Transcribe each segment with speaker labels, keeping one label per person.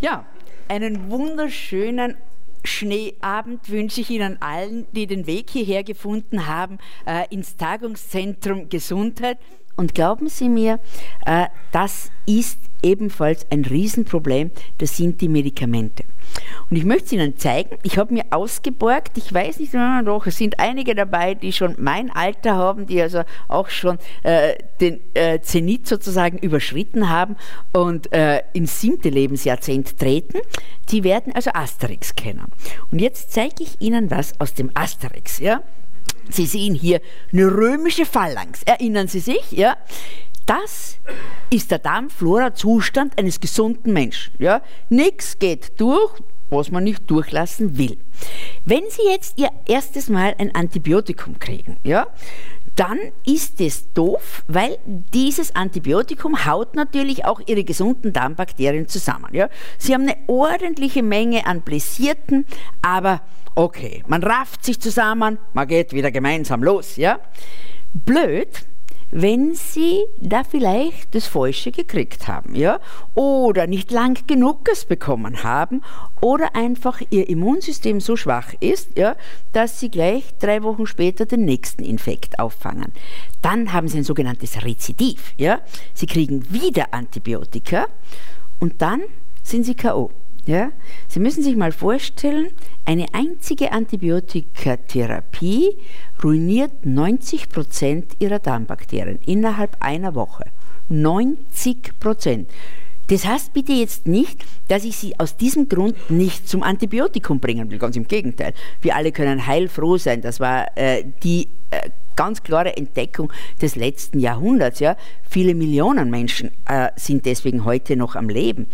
Speaker 1: Ja, einen wunderschönen Schneeabend wünsche ich Ihnen allen, die den Weg hierher gefunden haben, äh, ins Tagungszentrum Gesundheit. Und glauben Sie mir, äh, das ist ebenfalls ein Riesenproblem, das sind die Medikamente. Und ich möchte es Ihnen zeigen, ich habe mir ausgeborgt, ich weiß nicht, doch, es sind einige dabei, die schon mein Alter haben, die also auch schon äh, den äh, Zenit sozusagen überschritten haben und ins siebte Lebensjahrzehnt treten. Die werden also Asterix kennen. Und jetzt zeige ich Ihnen was aus dem Asterix. Ja? Sie sehen hier eine römische Phalanx. Erinnern Sie sich? Ja? Das ist der Darmflora-Zustand eines gesunden Menschen. Ja? Nichts geht durch, was man nicht durchlassen will. Wenn Sie jetzt Ihr erstes Mal ein Antibiotikum kriegen, ja, dann ist es doof, weil dieses Antibiotikum haut natürlich auch Ihre gesunden Darmbakterien zusammen. Ja. Sie haben eine ordentliche Menge an Blessierten, aber okay, man rafft sich zusammen, man geht wieder gemeinsam los. Ja. Blöd, wenn sie da vielleicht das Falsche gekriegt haben, ja, oder nicht lang genug es bekommen haben, oder einfach ihr Immunsystem so schwach ist, ja, dass sie gleich drei Wochen später den nächsten Infekt auffangen. Dann haben sie ein sogenanntes Rezidiv, ja. Sie kriegen wieder Antibiotika und dann sind sie KO. Ja? Sie müssen sich mal vorstellen, eine einzige Antibiotikatherapie ruiniert 90 Prozent ihrer Darmbakterien innerhalb einer Woche. 90 Prozent. Das heißt bitte jetzt nicht, dass ich Sie aus diesem Grund nicht zum Antibiotikum bringen will, ganz im Gegenteil. Wir alle können heilfroh sein. Das war äh, die äh, ganz klare Entdeckung des letzten Jahrhunderts. Ja? Viele Millionen Menschen äh, sind deswegen heute noch am Leben.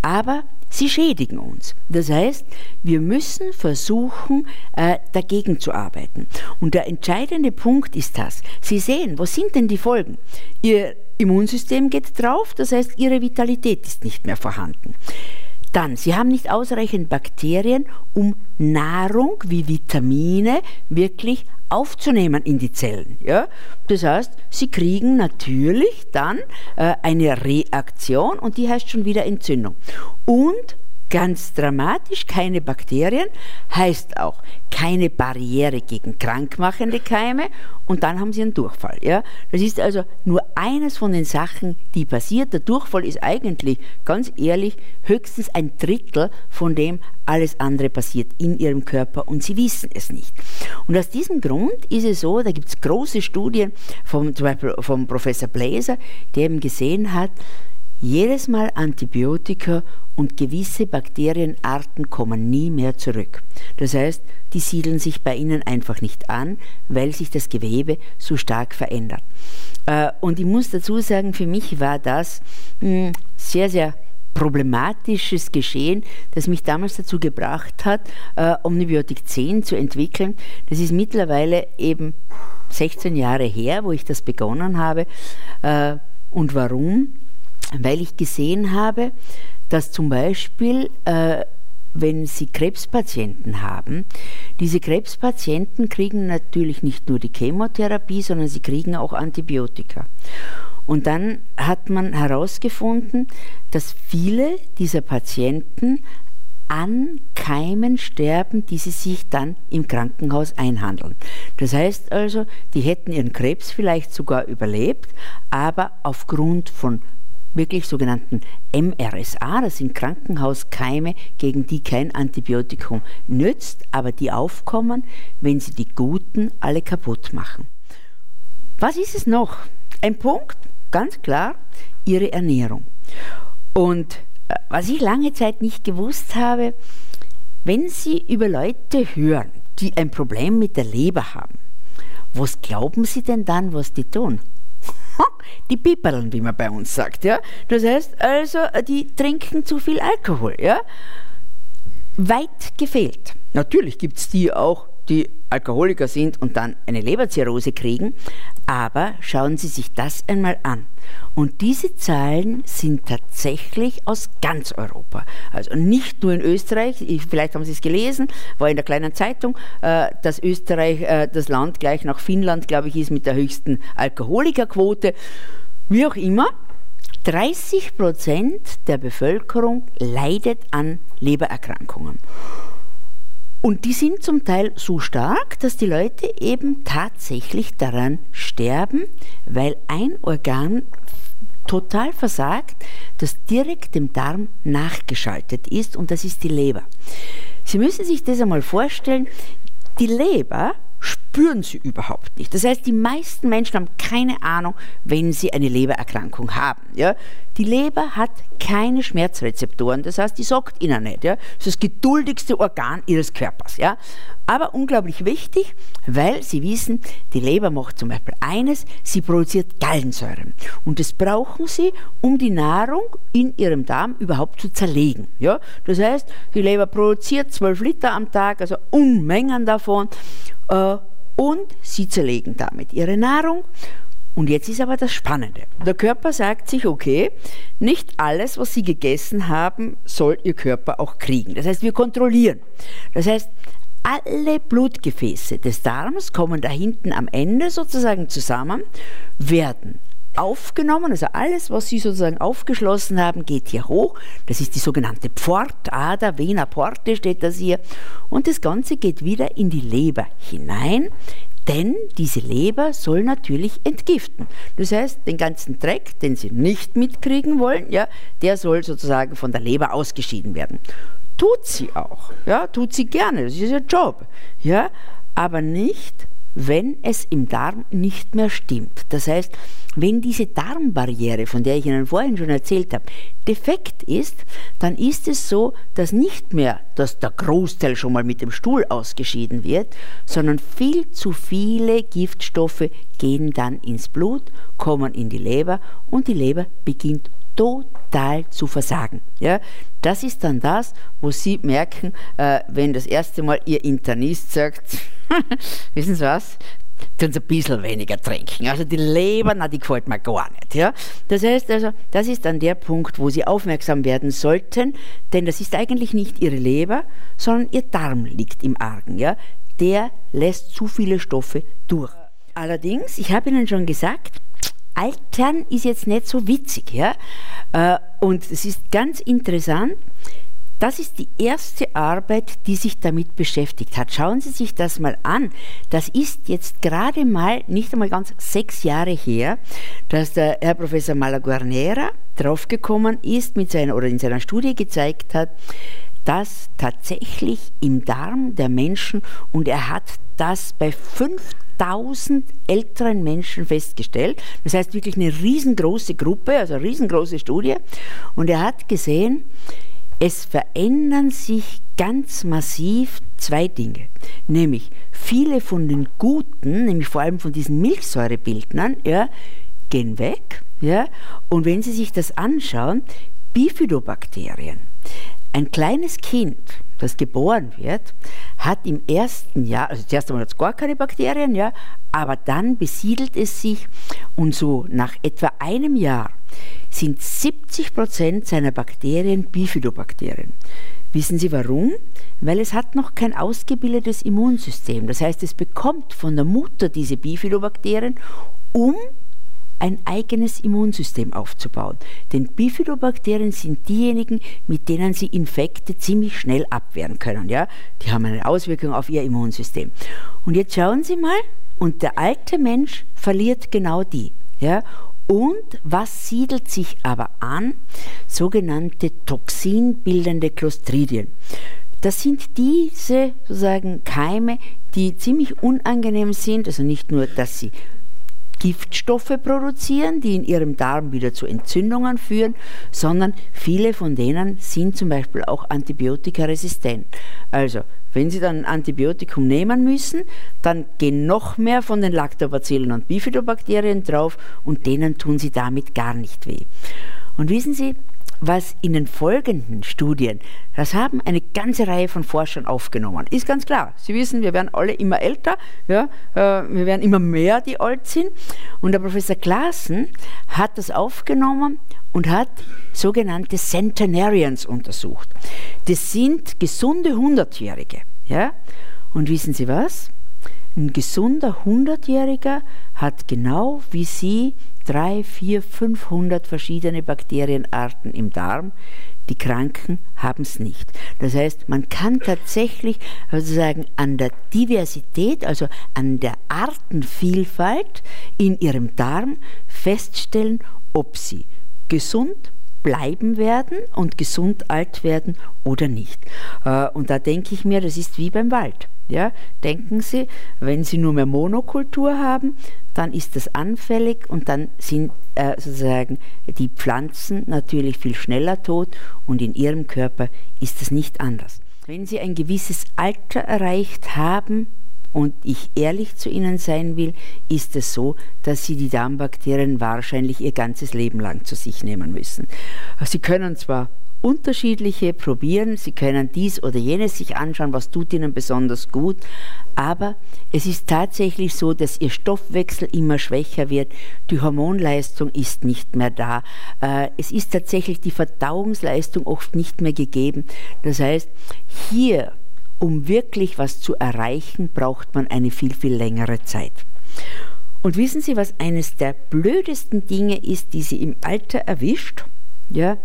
Speaker 1: Aber Sie schädigen uns. Das heißt, wir müssen versuchen, äh, dagegen zu arbeiten. Und der entscheidende Punkt ist das. Sie sehen, was sind denn die Folgen? Ihr Immunsystem geht drauf, das heißt, Ihre Vitalität ist nicht mehr vorhanden. Dann, Sie haben nicht ausreichend Bakterien, um Nahrung wie Vitamine wirklich aufzunehmen in die Zellen. Ja? Das heißt, Sie kriegen natürlich dann äh, eine Reaktion und die heißt schon wieder Entzündung. Und Ganz dramatisch, keine Bakterien heißt auch keine Barriere gegen krankmachende Keime und dann haben sie einen Durchfall. Ja? Das ist also nur eines von den Sachen, die passiert. Der Durchfall ist eigentlich, ganz ehrlich, höchstens ein Drittel von dem alles andere passiert in ihrem Körper und sie wissen es nicht. Und aus diesem Grund ist es so, da gibt es große Studien vom, zum Beispiel vom Professor Blaser, der eben gesehen hat, jedes Mal Antibiotika und gewisse Bakterienarten kommen nie mehr zurück. Das heißt, die siedeln sich bei ihnen einfach nicht an, weil sich das Gewebe so stark verändert. Äh, und ich muss dazu sagen, für mich war das hm, sehr, sehr problematisches Geschehen, das mich damals dazu gebracht hat, äh, Omnibiotik 10 zu entwickeln. Das ist mittlerweile eben 16 Jahre her, wo ich das begonnen habe. Äh, und warum? Weil ich gesehen habe, dass zum Beispiel, äh, wenn Sie Krebspatienten haben, diese Krebspatienten kriegen natürlich nicht nur die Chemotherapie, sondern sie kriegen auch Antibiotika. Und dann hat man herausgefunden, dass viele dieser Patienten an Keimen sterben, die sie sich dann im Krankenhaus einhandeln. Das heißt also, die hätten ihren Krebs vielleicht sogar überlebt, aber aufgrund von wirklich sogenannten MRSA, das sind Krankenhauskeime, gegen die kein Antibiotikum nützt, aber die aufkommen, wenn sie die guten alle kaputt machen. Was ist es noch? Ein Punkt, ganz klar, ihre Ernährung. Und äh, was ich lange Zeit nicht gewusst habe, wenn Sie über Leute hören, die ein Problem mit der Leber haben, was glauben Sie denn dann, was die tun? die Piperln, wie man bei uns sagt. Ja? Das heißt also, die trinken zu viel Alkohol. Ja? Weit gefehlt. Natürlich gibt es die auch, die Alkoholiker sind und dann eine Leberzirrhose kriegen, aber schauen Sie sich das einmal an. Und diese Zahlen sind tatsächlich aus ganz Europa. Also nicht nur in Österreich, vielleicht haben Sie es gelesen, war in der kleinen Zeitung, äh, dass Österreich äh, das Land gleich nach Finnland, glaube ich, ist mit der höchsten Alkoholikerquote. Wie auch immer, 30 Prozent der Bevölkerung leidet an Lebererkrankungen. Und die sind zum Teil so stark, dass die Leute eben tatsächlich daran sterben, weil ein Organ total versagt, das direkt dem Darm nachgeschaltet ist und das ist die Leber. Sie müssen sich das einmal vorstellen, die Leber spüren sie überhaupt nicht. Das heißt, die meisten Menschen haben keine Ahnung, wenn sie eine Lebererkrankung haben. Ja? Die Leber hat keine Schmerzrezeptoren, das heißt, die sagt ihnen nicht. Ja? Das ist das geduldigste Organ ihres Körpers. Ja? Aber unglaublich wichtig, weil sie wissen, die Leber macht zum Beispiel eines, sie produziert Gallensäuren. Und das brauchen sie, um die Nahrung in ihrem Darm überhaupt zu zerlegen. Ja? Das heißt, die Leber produziert 12 Liter am Tag, also Unmengen davon. Äh, und sie zerlegen damit ihre Nahrung. Und jetzt ist aber das Spannende. Der Körper sagt sich, okay, nicht alles, was Sie gegessen haben, soll Ihr Körper auch kriegen. Das heißt, wir kontrollieren. Das heißt, alle Blutgefäße des Darms kommen da hinten am Ende sozusagen zusammen, werden aufgenommen, also alles, was Sie sozusagen aufgeschlossen haben, geht hier hoch. Das ist die sogenannte Pfortader, Vena Porte steht das hier. Und das Ganze geht wieder in die Leber hinein, denn diese Leber soll natürlich entgiften. Das heißt, den ganzen Dreck, den Sie nicht mitkriegen wollen, ja, der soll sozusagen von der Leber ausgeschieden werden. Tut sie auch, ja, tut sie gerne, das ist ihr Job, ja, aber nicht, wenn es im Darm nicht mehr stimmt. Das heißt, wenn diese Darmbarriere, von der ich Ihnen vorhin schon erzählt habe, defekt ist, dann ist es so, dass nicht mehr, dass der Großteil schon mal mit dem Stuhl ausgeschieden wird, sondern viel zu viele Giftstoffe gehen dann ins Blut, kommen in die Leber und die Leber beginnt total zu versagen. Ja, das ist dann das, wo Sie merken, äh, wenn das erste Mal Ihr Internist sagt, wissen Sie was, tun Sie ein bisschen weniger trinken. Also die Leber, na, die gefällt mir gar nicht. Ja? Das heißt also, das ist dann der Punkt, wo Sie aufmerksam werden sollten, denn das ist eigentlich nicht Ihre Leber, sondern Ihr Darm liegt im Argen. Ja? Der lässt zu viele Stoffe durch. Allerdings, ich habe Ihnen schon gesagt, Altern ist jetzt nicht so witzig. Ja? Äh, und es ist ganz interessant, das ist die erste Arbeit, die sich damit beschäftigt hat. Schauen Sie sich das mal an. Das ist jetzt gerade mal, nicht einmal ganz sechs Jahre her, dass der Herr Professor Malaguarnera draufgekommen ist mit seiner, oder in seiner Studie gezeigt hat, dass tatsächlich im Darm der Menschen, und er hat das bei 5000 älteren Menschen festgestellt. Das heißt wirklich eine riesengroße Gruppe, also eine riesengroße Studie. Und er hat gesehen, es verändern sich ganz massiv zwei Dinge. Nämlich viele von den guten, nämlich vor allem von diesen Milchsäurebildnern, ja, gehen weg. Ja, und wenn Sie sich das anschauen, Bifidobakterien. Ein kleines Kind, das geboren wird, hat im ersten Jahr, also zuerst einmal hat es gar keine Bakterien, ja, aber dann besiedelt es sich und so nach etwa einem Jahr sind 70 Prozent seiner Bakterien Bifidobakterien. Wissen Sie warum? Weil es hat noch kein ausgebildetes Immunsystem. Das heißt, es bekommt von der Mutter diese Bifidobakterien, um ein eigenes Immunsystem aufzubauen. Denn Bifidobakterien sind diejenigen, mit denen sie Infekte ziemlich schnell abwehren können. Ja? Die haben eine Auswirkung auf ihr Immunsystem. Und jetzt schauen Sie mal, und der alte Mensch verliert genau die. Ja? Und was siedelt sich aber an? Sogenannte toxinbildende Clostridien. Das sind diese sozusagen Keime, die ziemlich unangenehm sind, also nicht nur, dass sie Giftstoffe produzieren, die in ihrem Darm wieder zu Entzündungen führen, sondern viele von denen sind zum Beispiel auch antibiotikaresistent. Also, wenn Sie dann ein Antibiotikum nehmen müssen, dann gehen noch mehr von den Lactobacillen und Bifidobakterien drauf und denen tun Sie damit gar nicht weh. Und wissen Sie, was in den folgenden Studien, das haben eine ganze Reihe von Forschern aufgenommen. Ist ganz klar. Sie wissen, wir werden alle immer älter, ja, äh, wir werden immer mehr, die alt sind. Und der Professor Klaassen hat das aufgenommen und hat sogenannte Centenarians untersucht. Das sind gesunde Hundertjährige. Ja? Und wissen Sie was? Ein gesunder 100-Jähriger hat genau wie Sie drei, vier, 500 verschiedene Bakterienarten im Darm. Die Kranken haben es nicht. Das heißt, man kann tatsächlich sozusagen an der Diversität, also an der Artenvielfalt in ihrem Darm feststellen, ob sie gesund bleiben werden und gesund alt werden oder nicht. Äh, und da denke ich mir, das ist wie beim Wald. Ja, denken Sie, wenn Sie nur mehr Monokultur haben, dann ist das anfällig und dann sind äh, sozusagen die Pflanzen natürlich viel schneller tot und in Ihrem Körper ist es nicht anders. Wenn Sie ein gewisses Alter erreicht haben, und ich ehrlich zu Ihnen sein will, ist es so, dass Sie die Darmbakterien wahrscheinlich Ihr ganzes Leben lang zu sich nehmen müssen. Sie können zwar unterschiedliche probieren, Sie können dies oder jenes sich anschauen, was tut Ihnen besonders gut, aber es ist tatsächlich so, dass Ihr Stoffwechsel immer schwächer wird, die Hormonleistung ist nicht mehr da, äh, es ist tatsächlich die Verdauungsleistung oft nicht mehr gegeben. Das heißt, hier um wirklich was zu erreichen, braucht man eine viel, viel längere Zeit. Und wissen Sie, was eines der blödesten Dinge ist, die Sie im Alter erwischt? Ja,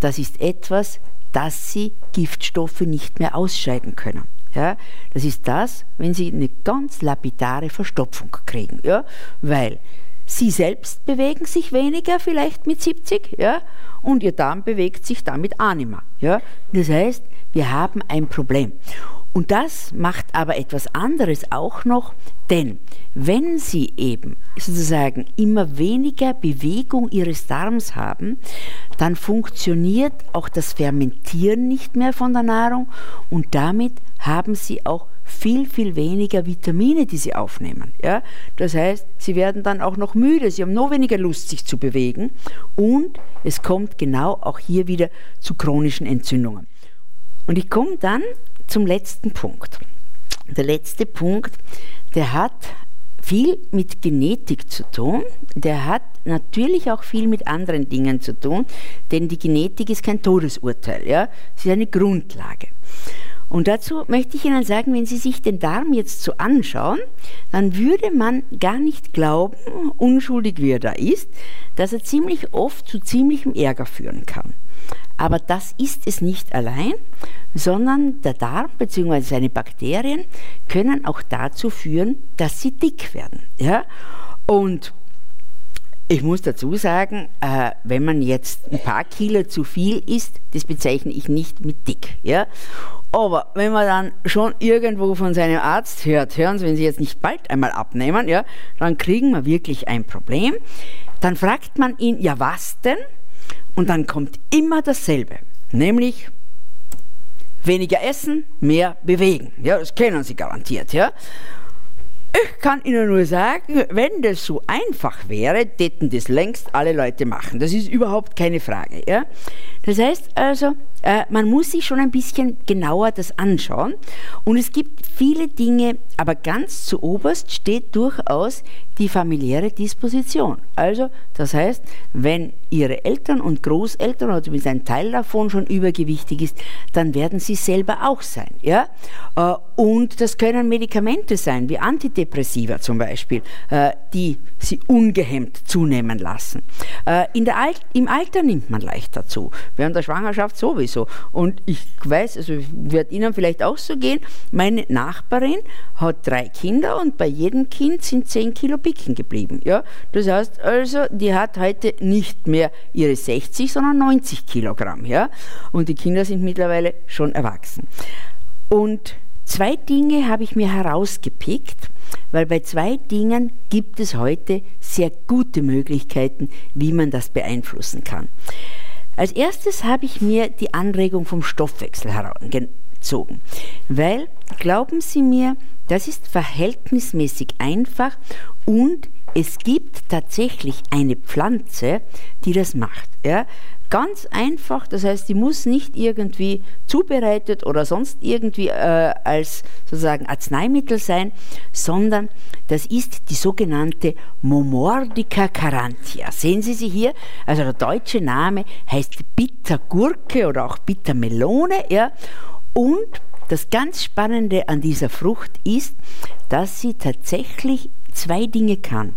Speaker 1: das ist etwas, dass Sie Giftstoffe nicht mehr ausscheiden können. Ja, das ist das, wenn Sie eine ganz lapidare Verstopfung kriegen. Ja, weil Sie selbst bewegen sich weniger, vielleicht mit 70, ja, und Ihr Darm bewegt sich damit mehr. Ja. Das heißt, wir haben ein Problem. Und das macht aber etwas anderes auch noch, denn wenn Sie eben sozusagen immer weniger Bewegung Ihres Darms haben, dann funktioniert auch das Fermentieren nicht mehr von der Nahrung und damit haben Sie auch viel, viel weniger Vitamine, die Sie aufnehmen. Ja? Das heißt, Sie werden dann auch noch müde, Sie haben noch weniger Lust, sich zu bewegen und es kommt genau auch hier wieder zu chronischen Entzündungen. Und ich komme dann zum letzten Punkt. Der letzte Punkt, der hat viel mit Genetik zu tun, der hat natürlich auch viel mit anderen Dingen zu tun, denn die Genetik ist kein Todesurteil, ja? sie ist eine Grundlage. Und dazu möchte ich Ihnen sagen, wenn Sie sich den Darm jetzt so anschauen, dann würde man gar nicht glauben, unschuldig wie er da ist, dass er ziemlich oft zu ziemlichem Ärger führen kann. Aber das ist es nicht allein, sondern der Darm bzw. seine Bakterien können auch dazu führen, dass sie dick werden. Ja? Und ich muss dazu sagen, äh, wenn man jetzt ein paar Kilo zu viel isst, das bezeichne ich nicht mit dick. Ja? Aber wenn man dann schon irgendwo von seinem Arzt hört, hören Sie, wenn Sie jetzt nicht bald einmal abnehmen, ja, dann kriegen wir wirklich ein Problem. Dann fragt man ihn, ja was denn? Und dann kommt immer dasselbe, nämlich weniger essen, mehr bewegen. Ja, das kennen Sie garantiert. Ja? Ich kann Ihnen nur sagen, wenn das so einfach wäre, täten das längst alle Leute machen. Das ist überhaupt keine Frage. Ja? Das heißt also, äh, man muss sich schon ein bisschen genauer das anschauen. Und es gibt viele Dinge, aber ganz zu oberst steht durchaus die familiäre Disposition. Also, das heißt, wenn Ihre Eltern und Großeltern oder zumindest ein Teil davon schon übergewichtig ist, dann werden Sie selber auch sein. Ja? Äh, und das können Medikamente sein, wie Antidepressiva zum Beispiel, äh, die Sie ungehemmt zunehmen lassen. In der Al Im Alter nimmt man leichter zu, während der Schwangerschaft sowieso sowieso. Und ich weiß, also wird Ihnen vielleicht auch so gehen, meine Nachbarin hat drei Kinder und bei jedem Kind sind zehn Kilo Picken geblieben. Ja? Das heißt also, die hat heute nicht mehr ihre 60, sondern 90 Kilogramm. Ja? Und die Kinder sind mittlerweile schon erwachsen. Und zwei Dinge habe ich mir herausgepickt, weil bei zwei Dingen gibt es heute sehr gute Möglichkeiten, wie man das beeinflussen kann. Als erstes habe ich mir die Anregung vom Stoffwechsel herangezogen, weil, glauben Sie mir, das ist verhältnismäßig einfach und es gibt tatsächlich eine Pflanze, die das macht. Ja? Ganz einfach, das heißt, die muss nicht irgendwie zubereitet oder sonst irgendwie äh, als sozusagen Arzneimittel sein, sondern das ist die sogenannte Momordica carantia. Sehen Sie sie hier? Also der deutsche Name heißt Bittergurke oder auch Bittermelone. Ja? Und das ganz Spannende an dieser Frucht ist, dass sie tatsächlich zwei Dinge kann.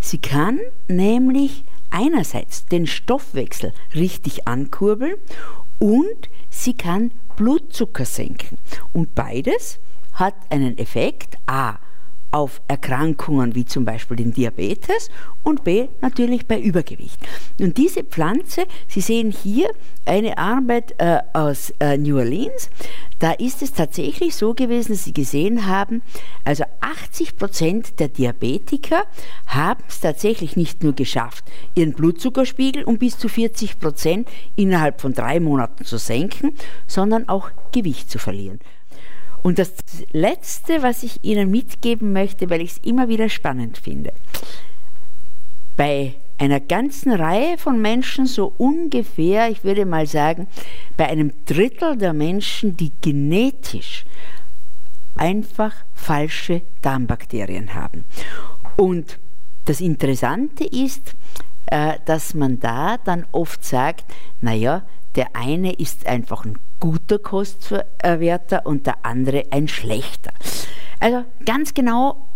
Speaker 1: Sie kann nämlich einerseits den Stoffwechsel richtig ankurbeln und sie kann Blutzucker senken. Und beides hat einen Effekt, a, auf Erkrankungen wie zum Beispiel den Diabetes und B natürlich bei Übergewicht. Und diese Pflanze, Sie sehen hier eine Arbeit äh, aus äh, New Orleans, da ist es tatsächlich so gewesen, dass Sie gesehen haben, also 80 Prozent der Diabetiker haben es tatsächlich nicht nur geschafft, ihren Blutzuckerspiegel um bis zu 40 Prozent innerhalb von drei Monaten zu senken, sondern auch Gewicht zu verlieren. Und das Letzte, was ich Ihnen mitgeben möchte, weil ich es immer wieder spannend finde, bei einer ganzen Reihe von Menschen, so ungefähr, ich würde mal sagen, bei einem Drittel der Menschen, die genetisch einfach falsche Darmbakterien haben. Und das Interessante ist, äh, dass man da dann oft sagt, naja, der eine ist einfach ein guter Kostverwerter und der andere ein schlechter. Also ganz genau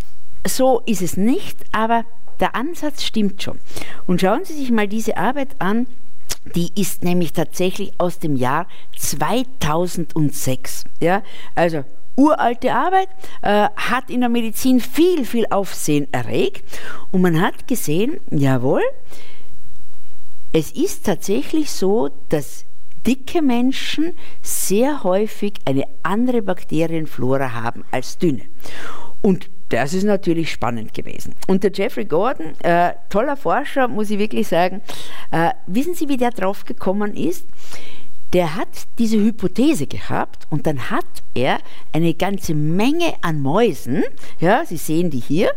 Speaker 1: so ist es nicht, aber der Ansatz stimmt schon. Und schauen Sie sich mal diese Arbeit an. Die ist nämlich tatsächlich aus dem Jahr 2006. Ja? Also uralte Arbeit, äh, hat in der Medizin viel, viel Aufsehen erregt. Und man hat gesehen, jawohl, es ist tatsächlich so, dass dicke Menschen sehr häufig eine andere Bakterienflora haben als dünne. Und das ist natürlich spannend gewesen. Und der Jeffrey Gordon, äh, toller Forscher, muss ich wirklich sagen, äh, wissen Sie, wie der drauf gekommen ist? Der hat diese Hypothese gehabt und dann hat er eine ganze Menge an Mäusen, ja, Sie sehen die hier,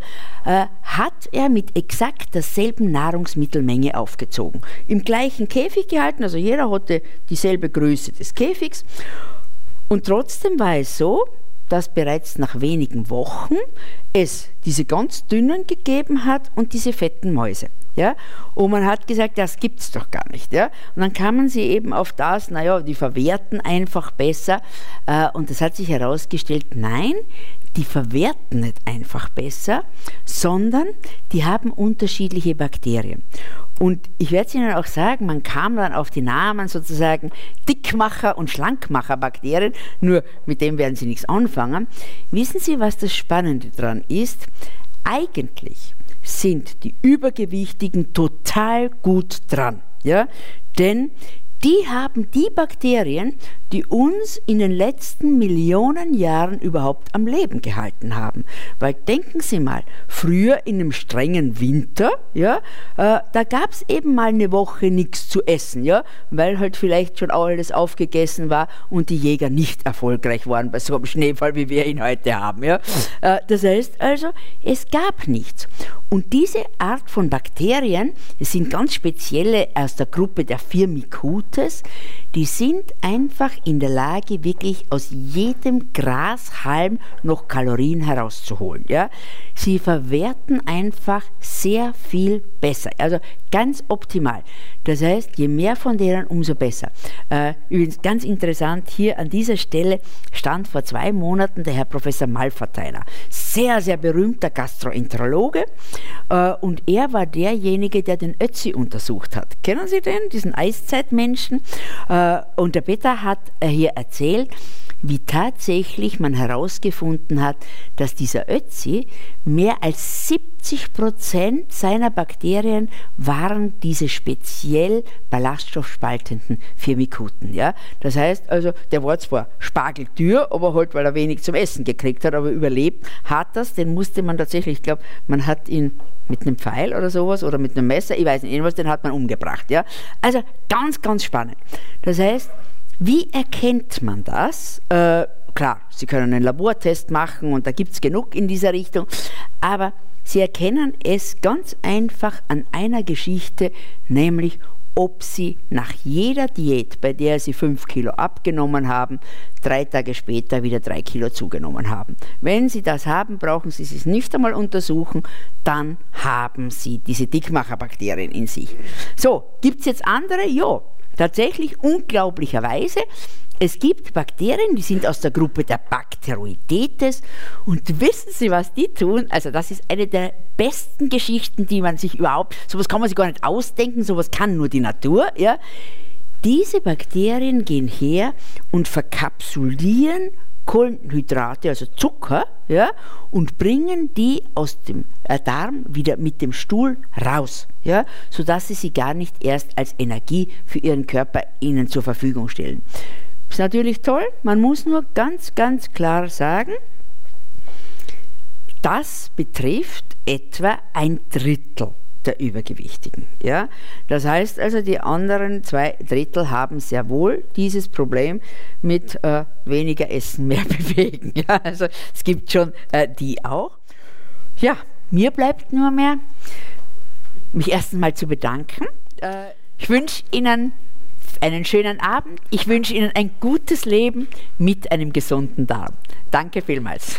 Speaker 1: äh, hat er mit exakt derselben Nahrungsmittelmenge aufgezogen. Im gleichen Käfig gehalten, also jeder hatte dieselbe Größe des Käfigs. Und trotzdem war es so, dass bereits nach wenigen Wochen es diese ganz dünnen gegeben hat und diese fetten Mäuse. Ja? Und man hat gesagt, das gibt es doch gar nicht. Ja? Und dann kamen sie eben auf das, naja, die verwerten einfach besser. Äh, und es hat sich herausgestellt, nein, die verwerten nicht einfach besser, sondern die haben unterschiedliche Bakterien. Und ich werde es Ihnen auch sagen, man kam dann auf die Namen sozusagen Dickmacher und Schlankmacher-Bakterien, nur mit dem werden Sie nichts anfangen. Wissen Sie, was das Spannende daran ist? Eigentlich sind die Übergewichtigen total gut dran. Ja? Denn die haben die Bakterien, die uns in den letzten Millionen Jahren überhaupt am Leben gehalten haben. Weil denken Sie mal, früher in einem strengen Winter, ja, äh, da gab es eben mal eine Woche nichts zu essen, ja, weil halt vielleicht schon alles aufgegessen war und die Jäger nicht erfolgreich waren bei so einem Schneefall, wie wir ihn heute haben. Ja. Äh, das heißt also, es gab nichts. Und diese Art von Bakterien, das sind ganz spezielle aus der Gruppe der Firmicutes, die sind einfach in der Lage, wirklich aus jedem Grashalm noch Kalorien herauszuholen. Ja? Sie verwerten einfach sehr viel besser, also ganz optimal. Das heißt, je mehr von denen, umso besser. Äh, übrigens ganz interessant, hier an dieser Stelle stand vor zwei Monaten der Herr Professor Malverteiler, sehr, sehr berühmter Gastroenterologe äh, und er war derjenige, der den Ötzi untersucht hat. Kennen Sie den, diesen Eiszeitmenschen? Äh, und der Peter hat hier erzählt, wie tatsächlich man herausgefunden hat, dass dieser Ötzi mehr als 70 Prozent seiner Bakterien waren diese speziell ballaststoffspaltenden Firmikuten. Ja? Das heißt also, der war zwar spargeltür, aber halt, weil er wenig zum Essen gekriegt hat, aber überlebt hat das, den musste man tatsächlich, ich glaube, man hat ihn mit einem Pfeil oder sowas oder mit einem Messer, ich weiß nicht, jedenfalls den hat man umgebracht. Ja? Also ganz, ganz spannend. Das heißt, wie erkennt man das? Äh, klar, Sie können einen Labortest machen und da gibt es genug in dieser Richtung, aber Sie erkennen es ganz einfach an einer Geschichte, nämlich ob Sie nach jeder Diät, bei der Sie fünf Kilo abgenommen haben, drei Tage später wieder drei Kilo zugenommen haben. Wenn Sie das haben, brauchen Sie es nicht einmal untersuchen, dann haben Sie diese Dickmacherbakterien in sich. So, gibt es jetzt andere? Ja, Tatsächlich unglaublicherweise es gibt Bakterien, die sind aus der Gruppe der Bacteroidetes und wissen Sie, was die tun? Also das ist eine der besten Geschichten, die man sich überhaupt, sowas kann man sich gar nicht ausdenken, sowas kann nur die Natur, ja. Diese Bakterien gehen her und verkapsulieren Kohlenhydrate, also Zucker, ja, und bringen die aus dem äh, Darm wieder mit dem Stuhl raus, ja, sodass sie sie gar nicht erst als Energie für ihren Körper ihnen zur Verfügung stellen. Ist natürlich toll, man muss nur ganz, ganz klar sagen, das betrifft etwa ein Drittel der Übergewichtigen. Ja? Das heißt also, die anderen zwei Drittel haben sehr wohl dieses Problem mit äh, weniger Essen, mehr bewegen. Ja? Also es gibt schon äh, die auch. Ja, mir bleibt nur mehr, mich erst einmal zu bedanken. Äh, ich wünsche Ihnen einen schönen Abend. Ich wünsche Ihnen ein gutes Leben mit einem gesunden Darm. Danke vielmals.